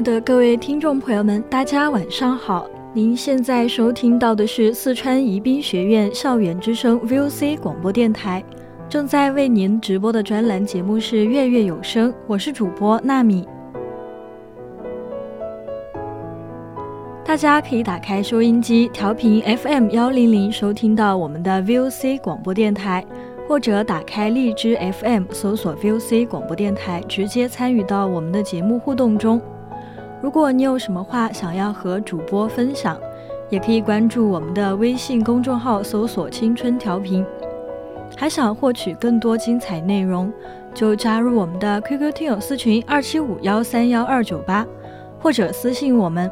的各位听众朋友们，大家晚上好！您现在收听到的是四川宜宾学院校园之声 VOC 广播电台，正在为您直播的专栏节目是《月月有声》，我是主播纳米。大家可以打开收音机，调频 FM 幺零零，收听到我们的 VOC 广播电台。或者打开荔枝 FM，搜索 VOC 广播电台，直接参与到我们的节目互动中。如果你有什么话想要和主播分享，也可以关注我们的微信公众号，搜索“青春调频”。还想获取更多精彩内容，就加入我们的 QQ 听友私群二七五幺三幺二九八，或者私信我们。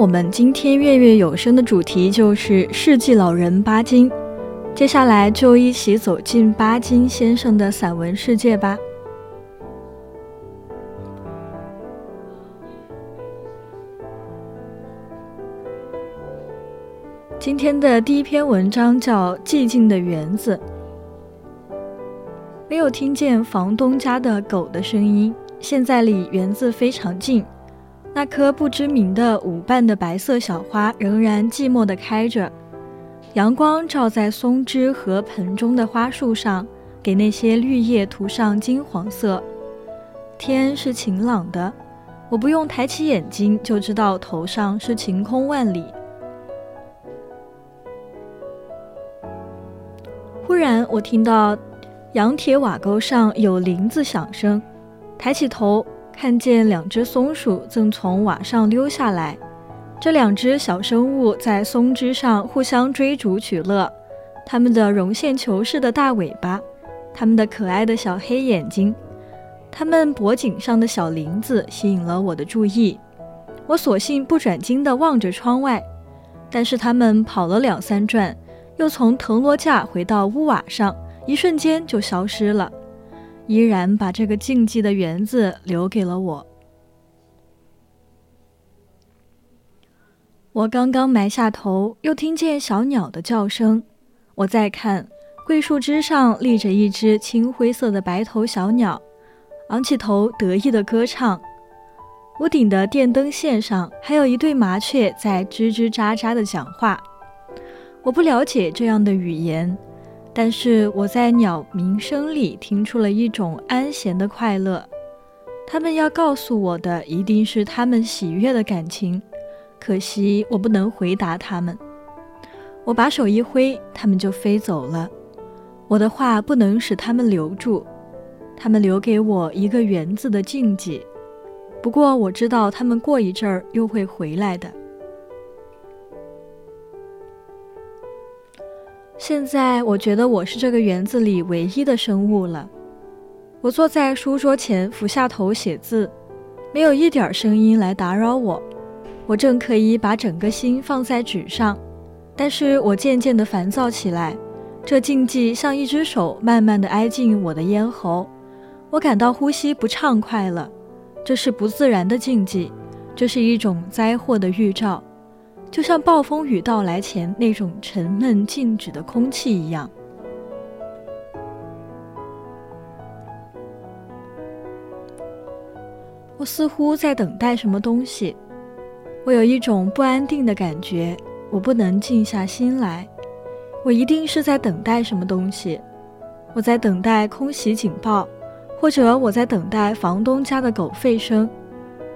我们今天月月有声的主题就是世纪老人巴金，接下来就一起走进巴金先生的散文世界吧。今天的第一篇文章叫《寂静的园子》，没有听见房东家的狗的声音，现在离园子非常近。那棵不知名的舞瓣的白色小花仍然寂寞地开着，阳光照在松枝和盆中的花树上，给那些绿叶涂上金黄色。天是晴朗的，我不用抬起眼睛就知道头上是晴空万里。忽然，我听到羊铁瓦沟上有铃子响声，抬起头。看见两只松鼠正从瓦上溜下来，这两只小生物在松枝上互相追逐取乐。它们的绒线球似的大尾巴，它们的可爱的小黑眼睛，它们脖颈上的小铃子吸引了我的注意。我索性不转睛地望着窗外，但是它们跑了两三转，又从藤萝架回到屋瓦上，一瞬间就消失了。依然把这个静寂的园子留给了我。我刚刚埋下头，又听见小鸟的叫声。我再看，桂树枝上立着一只青灰色的白头小鸟，昂起头得意的歌唱。屋顶的电灯线上还有一对麻雀在吱吱喳喳的讲话。我不了解这样的语言。但是我在鸟鸣声里听出了一种安闲的快乐。他们要告诉我的一定是他们喜悦的感情，可惜我不能回答他们。我把手一挥，他们就飞走了。我的话不能使他们留住，他们留给我一个园子的禁忌。不过我知道他们过一阵儿又会回来的。现在我觉得我是这个园子里唯一的生物了。我坐在书桌前，俯下头写字，没有一点声音来打扰我。我正可以把整个心放在纸上，但是我渐渐地烦躁起来。这禁忌像一只手慢慢地挨近我的咽喉，我感到呼吸不畅快了。这是不自然的禁忌，这是一种灾祸的预兆。就像暴风雨到来前那种沉闷静止的空气一样。我似乎在等待什么东西，我有一种不安定的感觉，我不能静下心来。我一定是在等待什么东西，我在等待空袭警报，或者我在等待房东家的狗吠声。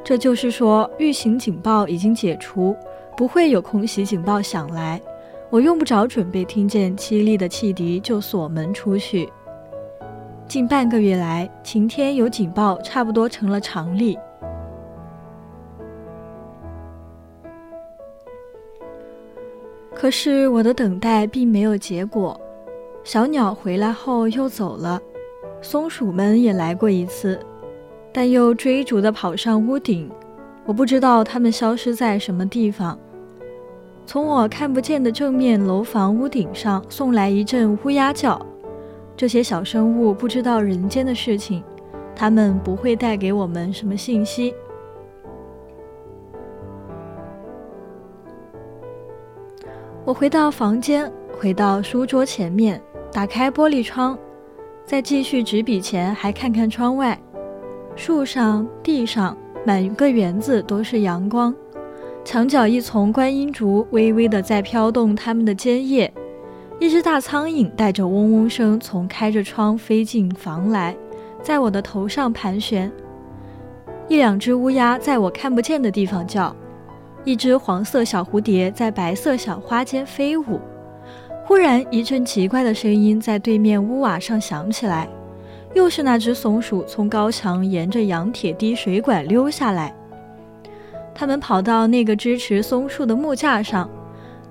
这就是说，预警警报已经解除。不会有空袭警报响来，我用不着准备听见凄厉的汽笛就锁门出去。近半个月来，晴天有警报差不多成了常例。可是我的等待并没有结果，小鸟回来后又走了，松鼠们也来过一次，但又追逐地跑上屋顶。我不知道它们消失在什么地方。从我看不见的正面楼房屋顶上送来一阵乌鸦叫。这些小生物不知道人间的事情，它们不会带给我们什么信息。我回到房间，回到书桌前面，打开玻璃窗，在继续执笔前还看看窗外，树上、地上。满个园子都是阳光，墙角一丛观音竹微微的在飘动它们的尖叶，一只大苍蝇带着嗡嗡声从开着窗飞进房来，在我的头上盘旋。一两只乌鸦在我看不见的地方叫，一只黄色小蝴蝶在白色小花间飞舞。忽然，一阵奇怪的声音在对面屋瓦上响起来。又是那只松鼠从高墙沿着羊铁滴水管溜下来，他们跑到那个支持松树的木架上，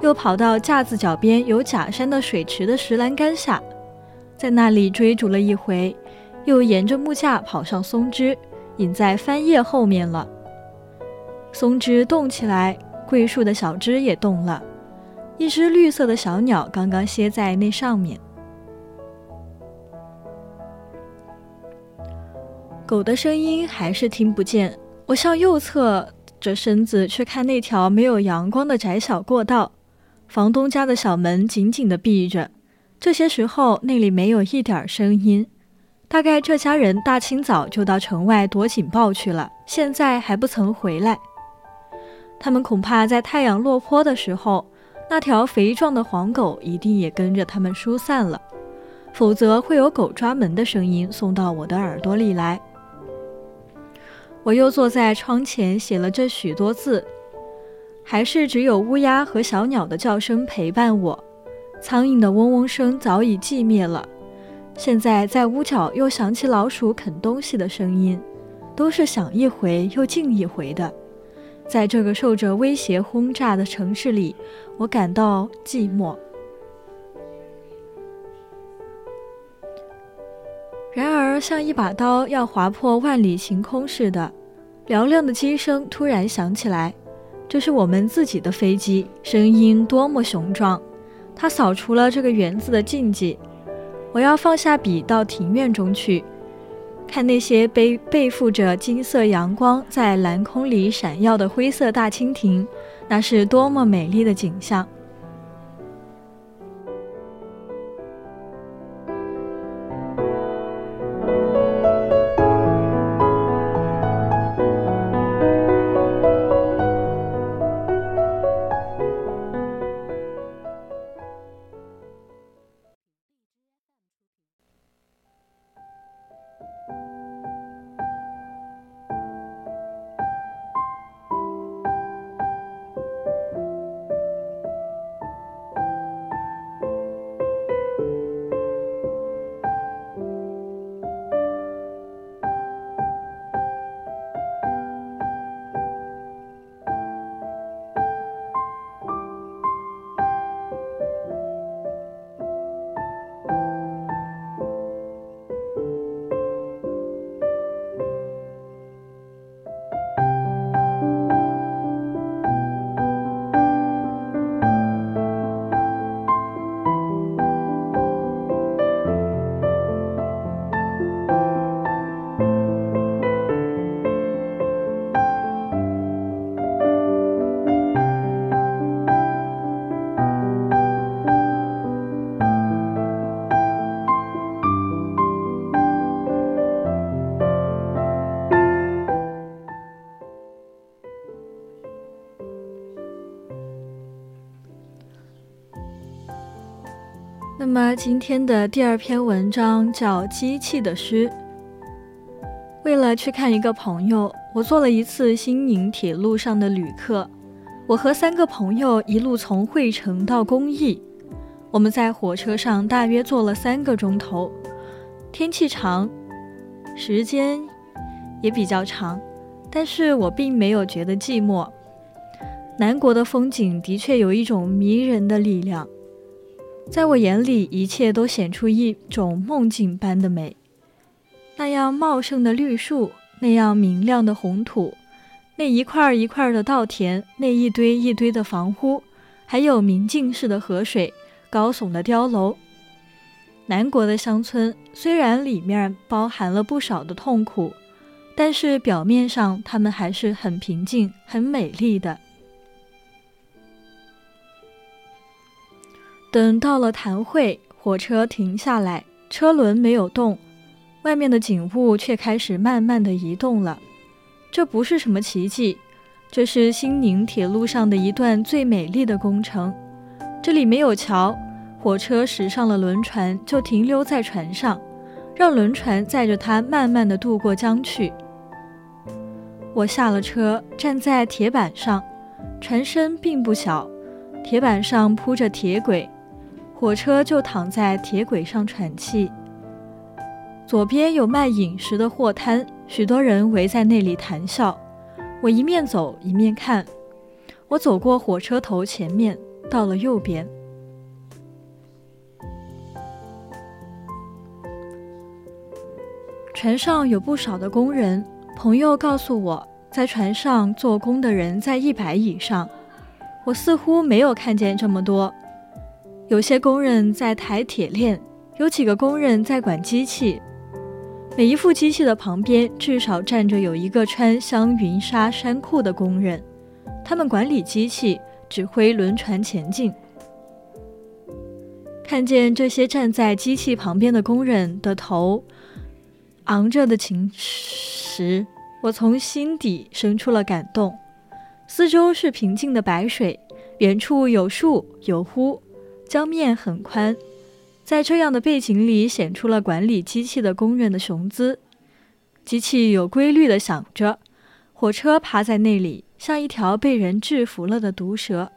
又跑到架子脚边有假山的水池的石栏杆下，在那里追逐了一回，又沿着木架跑上松枝，隐在翻叶后面了。松枝动起来，桂树的小枝也动了，一只绿色的小鸟刚刚歇在那上面。狗的声音还是听不见。我向右侧着身子去看那条没有阳光的窄小过道，房东家的小门紧紧地闭着。这些时候那里没有一点声音，大概这家人大清早就到城外躲警报去了，现在还不曾回来。他们恐怕在太阳落坡的时候，那条肥壮的黄狗一定也跟着他们疏散了，否则会有狗抓门的声音送到我的耳朵里来。我又坐在窗前写了这许多字，还是只有乌鸦和小鸟的叫声陪伴我。苍蝇的嗡嗡声早已寂灭了，现在在屋角又响起老鼠啃东西的声音，都是响一回又静一回的。在这个受着威胁轰炸的城市里，我感到寂寞。像一把刀要划破万里晴空似的，嘹亮的机声突然响起来。这是我们自己的飞机，声音多么雄壮！它扫除了这个园子的禁忌。我要放下笔，到庭院中去，看那些背背负着金色阳光在蓝空里闪耀的灰色大蜻蜓，那是多么美丽的景象！么今天的第二篇文章叫《机器的诗》。为了去看一个朋友，我坐了一次新宁铁路上的旅客。我和三个朋友一路从惠城到公益，我们在火车上大约坐了三个钟头。天气长，时间也比较长，但是我并没有觉得寂寞。南国的风景的确有一种迷人的力量，在我眼里，一切都显出一种梦境般的美。那样茂盛的绿树，那样明亮的红土。那一块一块的稻田，那一堆一堆的房屋，还有明镜似的河水、高耸的碉楼。南国的乡村虽然里面包含了不少的痛苦，但是表面上他们还是很平静、很美丽的。等到了潭会，火车停下来，车轮没有动，外面的景物却开始慢慢的移动了。这不是什么奇迹，这是新宁铁路上的一段最美丽的工程。这里没有桥，火车驶上了轮船，就停留在船上，让轮船载着它慢慢的渡过江去。我下了车，站在铁板上，船身并不小，铁板上铺着铁轨，火车就躺在铁轨上喘气。左边有卖饮食的货摊。许多人围在那里谈笑，我一面走一面看。我走过火车头前面，到了右边。船上有不少的工人。朋友告诉我，在船上做工的人在一百以上。我似乎没有看见这么多。有些工人在抬铁链，有几个工人在管机器。每一副机器的旁边至少站着有一个穿香云纱衫裤的工人，他们管理机器，指挥轮船前进。看见这些站在机器旁边的工人的头昂着的情时，我从心底生出了感动。四周是平静的白水，远处有树有湖，江面很宽。在这样的背景里，显出了管理机器的工人的雄姿。机器有规律地响着，火车趴在那里，像一条被人制服了的毒蛇。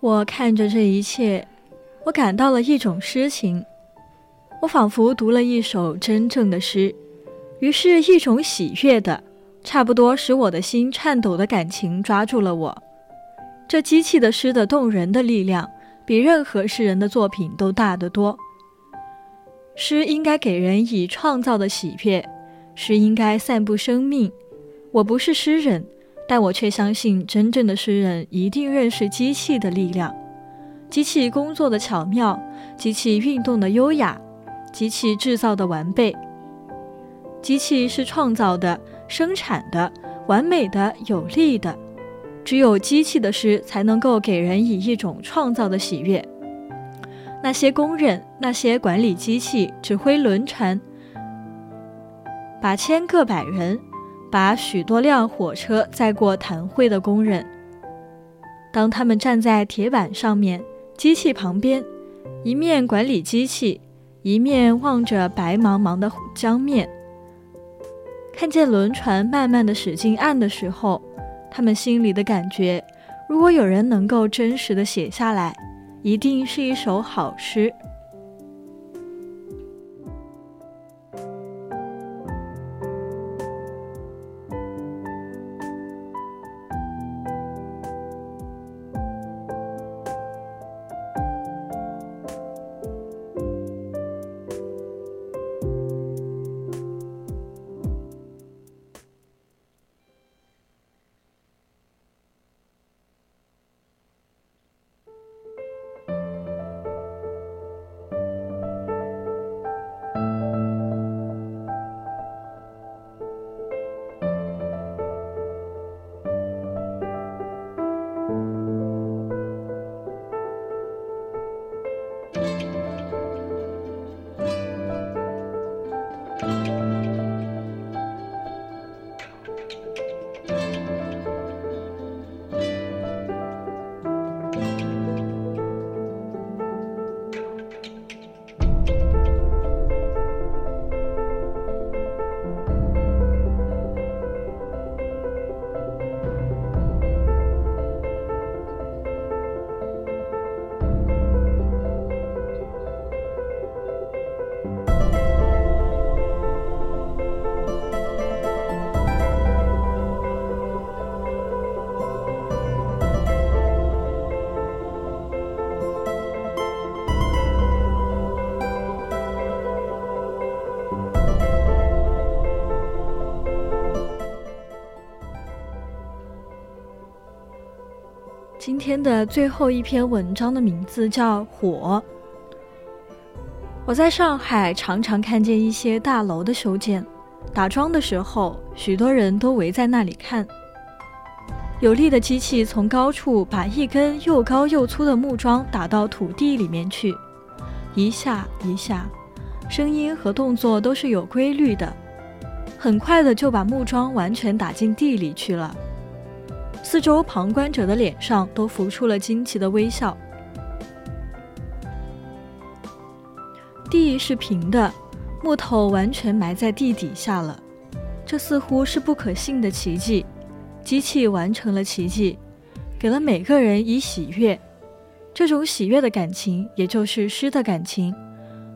我看着这一切，我感到了一种诗情，我仿佛读了一首真正的诗，于是，一种喜悦的、差不多使我的心颤抖的感情抓住了我。这机器的诗的动人的力量，比任何诗人的作品都大得多。诗应该给人以创造的喜悦，诗应该散布生命。我不是诗人，但我却相信，真正的诗人一定认识机器的力量，机器工作的巧妙，机器运动的优雅，机器制造的完备。机器是创造的、生产的、完美的、有力的。只有机器的诗才能够给人以一种创造的喜悦。那些工人，那些管理机器、指挥轮船、把千个百人、把许多辆火车载过谈会的工人，当他们站在铁板上面，机器旁边，一面管理机器，一面望着白茫茫的江面，看见轮船慢慢的驶进岸的时候。他们心里的感觉，如果有人能够真实的写下来，一定是一首好诗。今天的最后一篇文章的名字叫《火》。我在上海常常看见一些大楼的修建，打桩的时候，许多人都围在那里看。有力的机器从高处把一根又高又粗的木桩打到土地里面去，一下一下，声音和动作都是有规律的，很快的就把木桩完全打进地里去了。四周旁观者的脸上都浮出了惊奇的微笑。地是平的，木头完全埋在地底下了，这似乎是不可信的奇迹。机器完成了奇迹，给了每个人以喜悦。这种喜悦的感情，也就是诗的感情。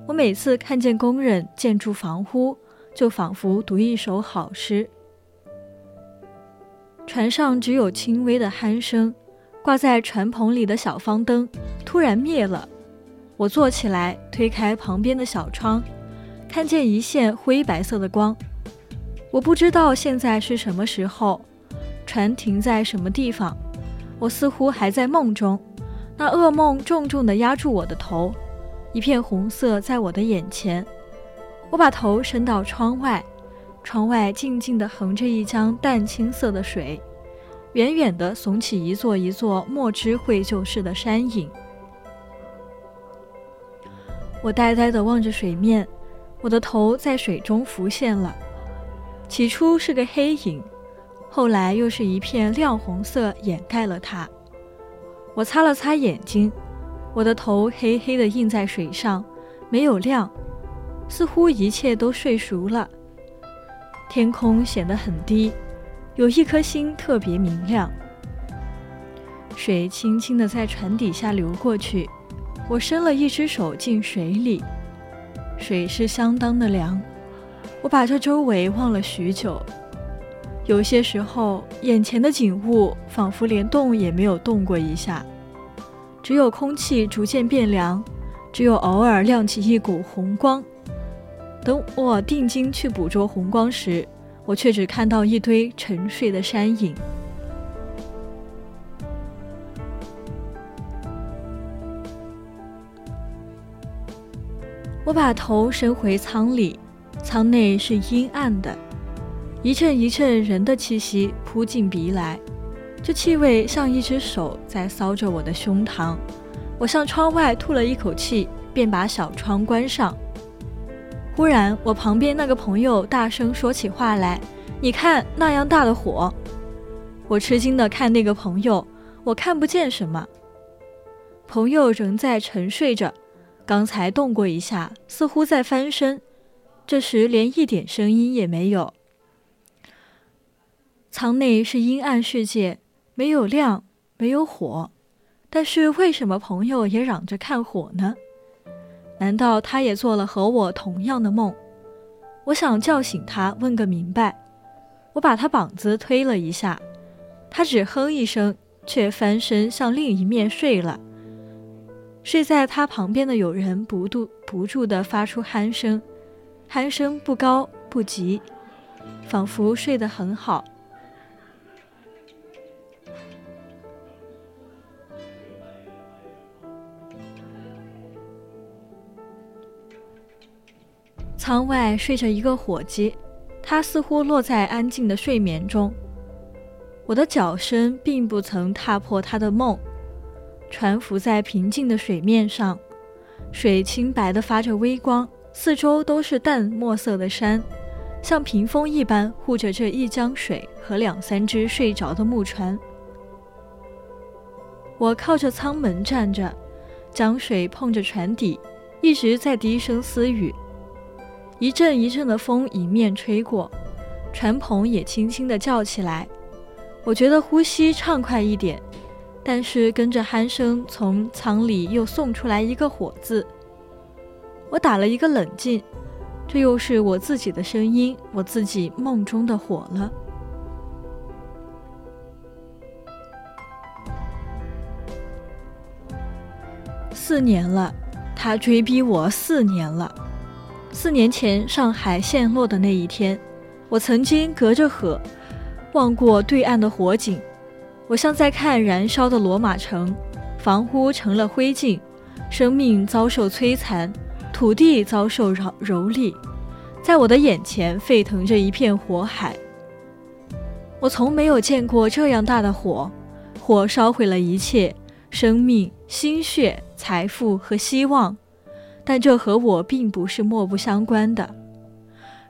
我每次看见工人建筑房屋，就仿佛读一首好诗。船上只有轻微的鼾声，挂在船棚里的小方灯突然灭了。我坐起来，推开旁边的小窗，看见一线灰白色的光。我不知道现在是什么时候，船停在什么地方。我似乎还在梦中，那噩梦重重地压住我的头，一片红色在我的眼前。我把头伸到窗外。窗外静静地横着一江淡青色的水，远远地耸起一座一座墨汁绘就式的山影。我呆呆地望着水面，我的头在水中浮现了。起初是个黑影，后来又是一片亮红色掩盖了它。我擦了擦眼睛，我的头黑黑的映在水上，没有亮，似乎一切都睡熟了。天空显得很低，有一颗星特别明亮。水轻轻地在船底下流过去，我伸了一只手进水里，水是相当的凉。我把这周围望了许久，有些时候眼前的景物仿佛连动也没有动过一下，只有空气逐渐变凉，只有偶尔亮起一股红光。等我定睛去捕捉红光时，我却只看到一堆沉睡的山影。我把头伸回舱里，舱内是阴暗的，一阵一阵人的气息扑进鼻来，这气味像一只手在搔着我的胸膛。我向窗外吐了一口气，便把小窗关上。忽然，我旁边那个朋友大声说起话来：“你看那样大的火！”我吃惊地看那个朋友，我看不见什么。朋友仍在沉睡着，刚才动过一下，似乎在翻身。这时连一点声音也没有。舱内是阴暗世界，没有亮，没有火。但是为什么朋友也嚷着看火呢？难道他也做了和我同样的梦？我想叫醒他，问个明白。我把他膀子推了一下，他只哼一声，却翻身向另一面睡了。睡在他旁边的友人不住不住地发出鼾声，鼾声不高不急，仿佛睡得很好。舱外睡着一个伙计，他似乎落在安静的睡眠中。我的脚声并不曾踏破他的梦。船浮在平静的水面上，水清白的发着微光，四周都是淡墨色的山，像屏风一般护着这一江水和两三只睡着的木船。我靠着舱门站着，江水碰着船底，一直在低声私语。一阵一阵的风迎面吹过，船篷也轻轻地叫起来。我觉得呼吸畅快一点，但是跟着鼾声从舱里又送出来一个“火”字。我打了一个冷静，这又是我自己的声音，我自己梦中的火了。四年了，他追逼我四年了。四年前上海陷落的那一天，我曾经隔着河望过对岸的火景，我像在看燃烧的罗马城，房屋成了灰烬，生命遭受摧残，土地遭受蹂蹂躏，在我的眼前沸腾着一片火海。我从没有见过这样大的火，火烧毁了一切，生命、心血。财富和希望，但这和我并不是莫不相关的。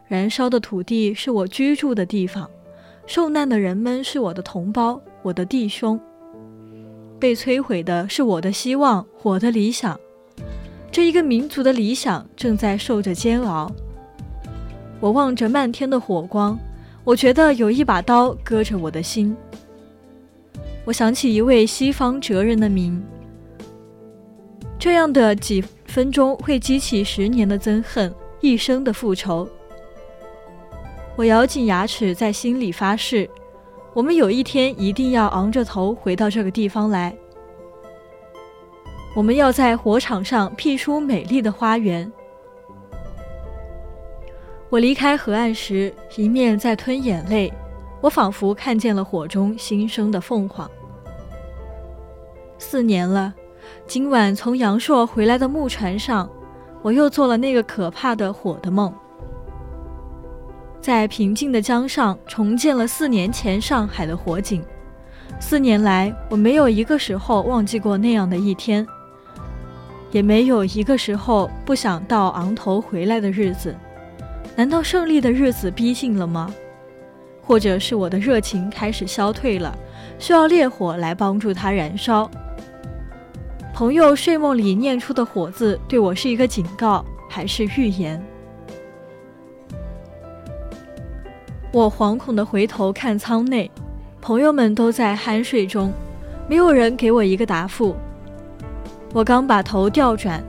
燃烧的土地是我居住的地方，受难的人们是我的同胞，我的弟兄。被摧毁的是我的希望，我的理想。这一个民族的理想正在受着煎熬。我望着漫天的火光，我觉得有一把刀割着我的心。我想起一位西方哲人的名。这样的几分钟会激起十年的憎恨，一生的复仇。我咬紧牙齿，在心里发誓：我们有一天一定要昂着头回到这个地方来。我们要在火场上辟出美丽的花园。我离开河岸时，一面在吞眼泪，我仿佛看见了火中新生的凤凰。四年了。今晚从阳朔回来的木船上，我又做了那个可怕的火的梦。在平静的江上重建了四年前上海的火景。四年来，我没有一个时候忘记过那样的一天，也没有一个时候不想到昂头回来的日子。难道胜利的日子逼近了吗？或者是我的热情开始消退了，需要烈火来帮助它燃烧？朋友睡梦里念出的“火”字，对我是一个警告，还是预言？我惶恐地回头看舱内，朋友们都在酣睡中，没有人给我一个答复。我刚把头调转，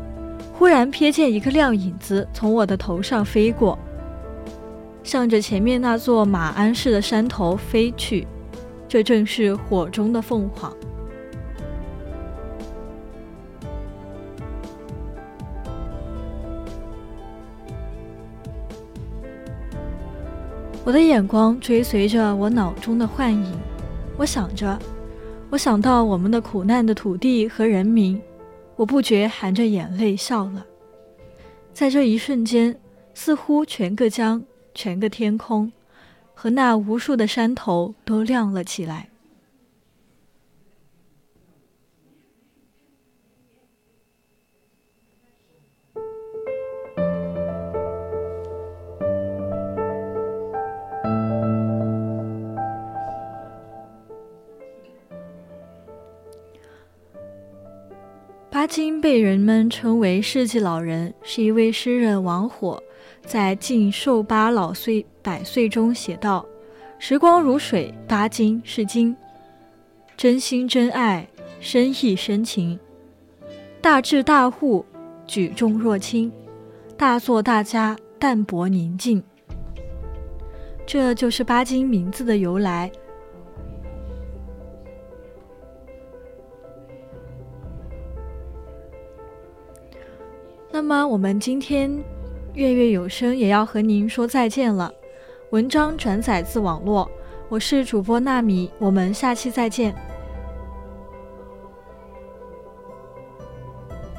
忽然瞥见一个亮影子从我的头上飞过，向着前面那座马鞍式的山头飞去。这正是火中的凤凰。我的眼光追随着我脑中的幻影，我想着，我想到我们的苦难的土地和人民，我不觉含着眼泪笑了。在这一瞬间，似乎全个江、全个天空和那无数的山头都亮了起来。巴金被人们称为世纪老人，是一位诗人王火在《敬寿巴老岁百岁》中写道：“时光如水，巴金是金，真心真爱，深意深情，大智大悟，举重若轻，大作大家，淡泊宁静。”这就是巴金名字的由来。那么我们今天月月有声也要和您说再见了。文章转载自网络，我是主播纳米，我们下期再见。